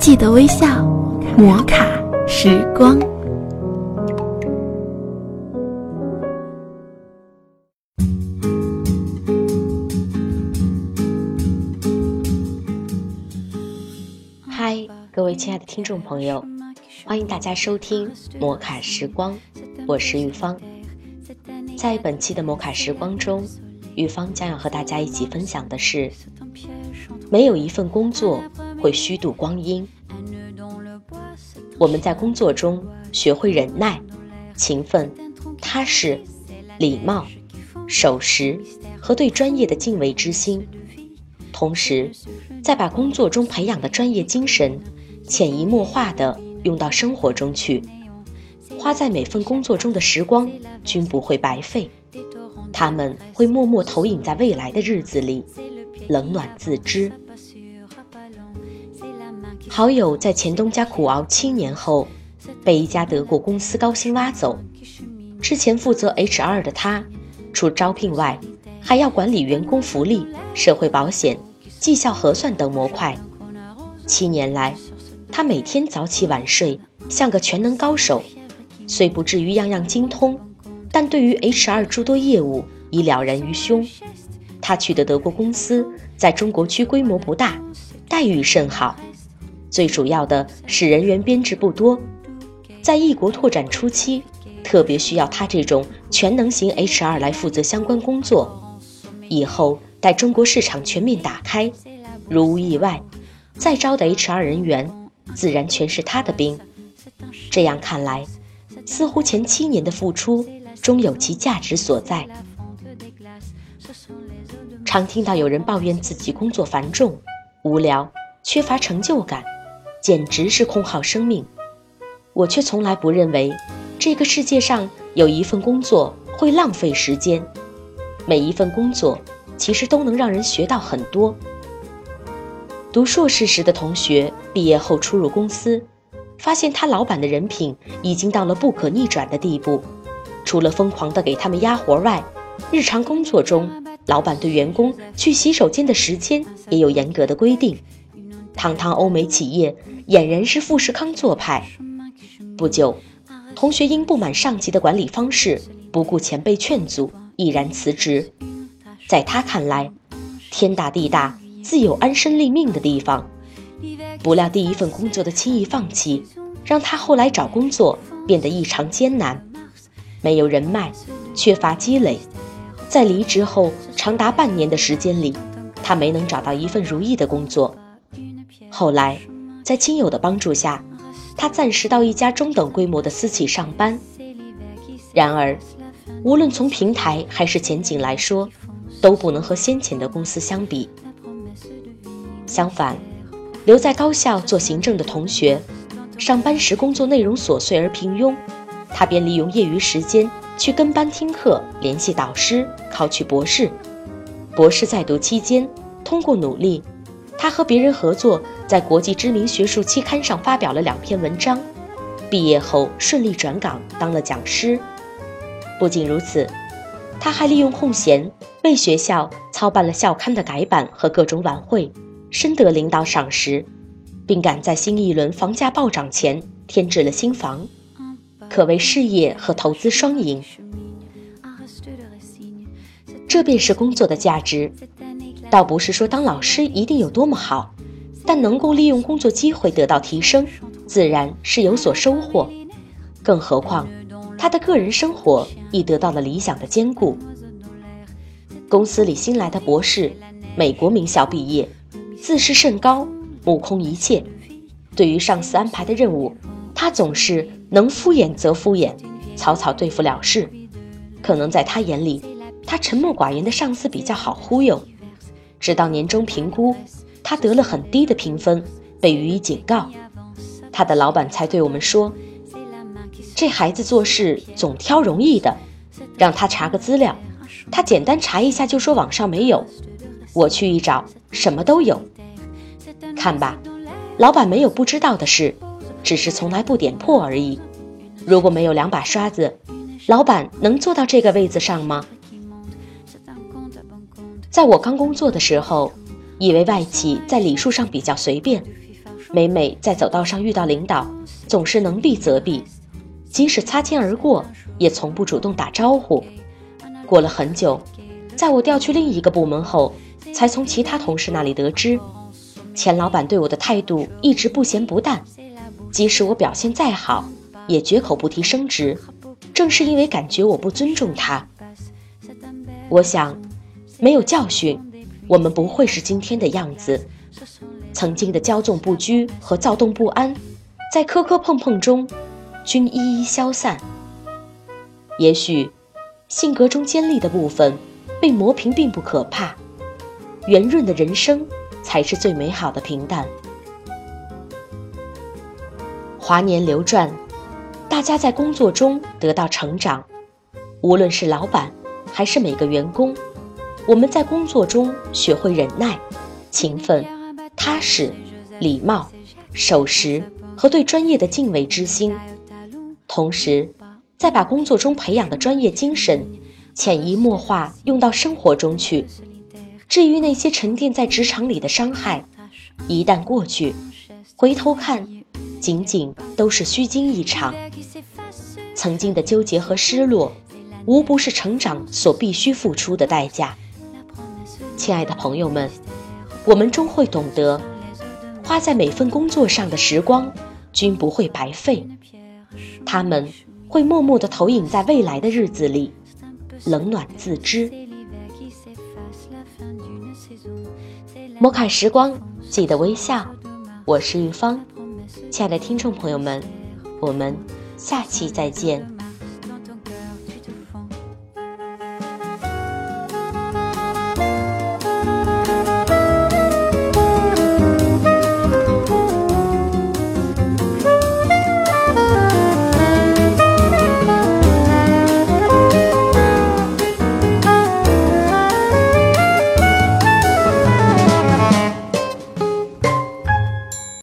记得微笑，摩卡时光。嗨，各位亲爱的听众朋友，欢迎大家收听摩卡时光，我是玉芳。在本期的摩卡时光中，玉芳将要和大家一起分享的是：没有一份工作会虚度光阴。我们在工作中学会忍耐、勤奋、踏实、礼貌、守时和对专业的敬畏之心，同时，再把工作中培养的专业精神潜移默化地用到生活中去。花在每份工作中的时光均不会白费，他们会默默投影在未来的日子里，冷暖自知。好友在前东家苦熬七年后，被一家德国公司高薪挖走。之前负责 HR 的他，除招聘外，还要管理员工福利、社会保险、绩效核算等模块。七年来，他每天早起晚睡，像个全能高手。虽不至于样样精通，但对于 HR 诸多业务已了然于胸。他去的德国公司在中国区规模不大，待遇甚好。最主要的是人员编制不多，在异国拓展初期，特别需要他这种全能型 HR 来负责相关工作。以后待中国市场全面打开，如无意外，再招的 HR 人员自然全是他的兵。这样看来，似乎前七年的付出终有其价值所在。常听到有人抱怨自己工作繁重、无聊、缺乏成就感。简直是空耗生命，我却从来不认为这个世界上有一份工作会浪费时间。每一份工作其实都能让人学到很多。读硕士时的同学毕业后初入公司，发现他老板的人品已经到了不可逆转的地步。除了疯狂的给他们压活外，日常工作中，老板对员工去洗手间的时间也有严格的规定。堂堂欧美企业，俨然是富士康做派。不久，同学因不满上级的管理方式，不顾前辈劝阻，毅然辞职。在他看来，天大地大，自有安身立命的地方。不料第一份工作的轻易放弃，让他后来找工作变得异常艰难。没有人脉，缺乏积累，在离职后长达半年的时间里，他没能找到一份如意的工作。后来，在亲友的帮助下，他暂时到一家中等规模的私企上班。然而，无论从平台还是前景来说，都不能和先前的公司相比。相反，留在高校做行政的同学，上班时工作内容琐碎而平庸，他便利用业余时间去跟班听课，联系导师，考取博士。博士在读期间，通过努力。他和别人合作，在国际知名学术期刊上发表了两篇文章。毕业后顺利转岗当了讲师。不仅如此，他还利用空闲为学校操办了校刊的改版和各种晚会，深得领导赏识，并赶在新一轮房价暴涨前添置了新房，可谓事业和投资双赢。这便是工作的价值。倒不是说当老师一定有多么好，但能够利用工作机会得到提升，自然是有所收获。更何况，他的个人生活亦得到了理想的兼顾。公司里新来的博士，美国名校毕业，自视甚高，目空一切。对于上司安排的任务，他总是能敷衍则敷衍，草草对付了事。可能在他眼里，他沉默寡言的上司比较好忽悠。直到年终评估，他得了很低的评分，被予以警告。他的老板才对我们说：“这孩子做事总挑容易的，让他查个资料，他简单查一下就说网上没有。我去一找，什么都有。看吧，老板没有不知道的事，只是从来不点破而已。如果没有两把刷子，老板能坐到这个位子上吗？”在我刚工作的时候，以为外企在礼数上比较随便，每每在走道上遇到领导，总是能避则避，即使擦肩而过，也从不主动打招呼。过了很久，在我调去另一个部门后，才从其他同事那里得知，钱老板对我的态度一直不咸不淡，即使我表现再好，也绝口不提升职。正是因为感觉我不尊重他，我想，没有教训，我们不会是今天的样子。曾经的骄纵不拘和躁动不安，在磕磕碰碰中，均一一消散。也许，性格中尖利的部分被磨平并不可怕，圆润的人生才是最美好的平淡。华年流转，大家在工作中得到成长，无论是老板还是每个员工，我们在工作中学会忍耐、勤奋。踏实、礼貌、守时和对专业的敬畏之心，同时，再把工作中培养的专业精神潜移默化用到生活中去。至于那些沉淀在职场里的伤害，一旦过去，回头看，仅仅都是虚惊一场。曾经的纠结和失落，无不是成长所必须付出的代价。亲爱的朋友们。我们终会懂得，花在每份工作上的时光，均不会白费。他们会默默地投影在未来的日子里，冷暖自知。摩卡时光，记得微笑。我是玉芳，亲爱的听众朋友们，我们下期再见。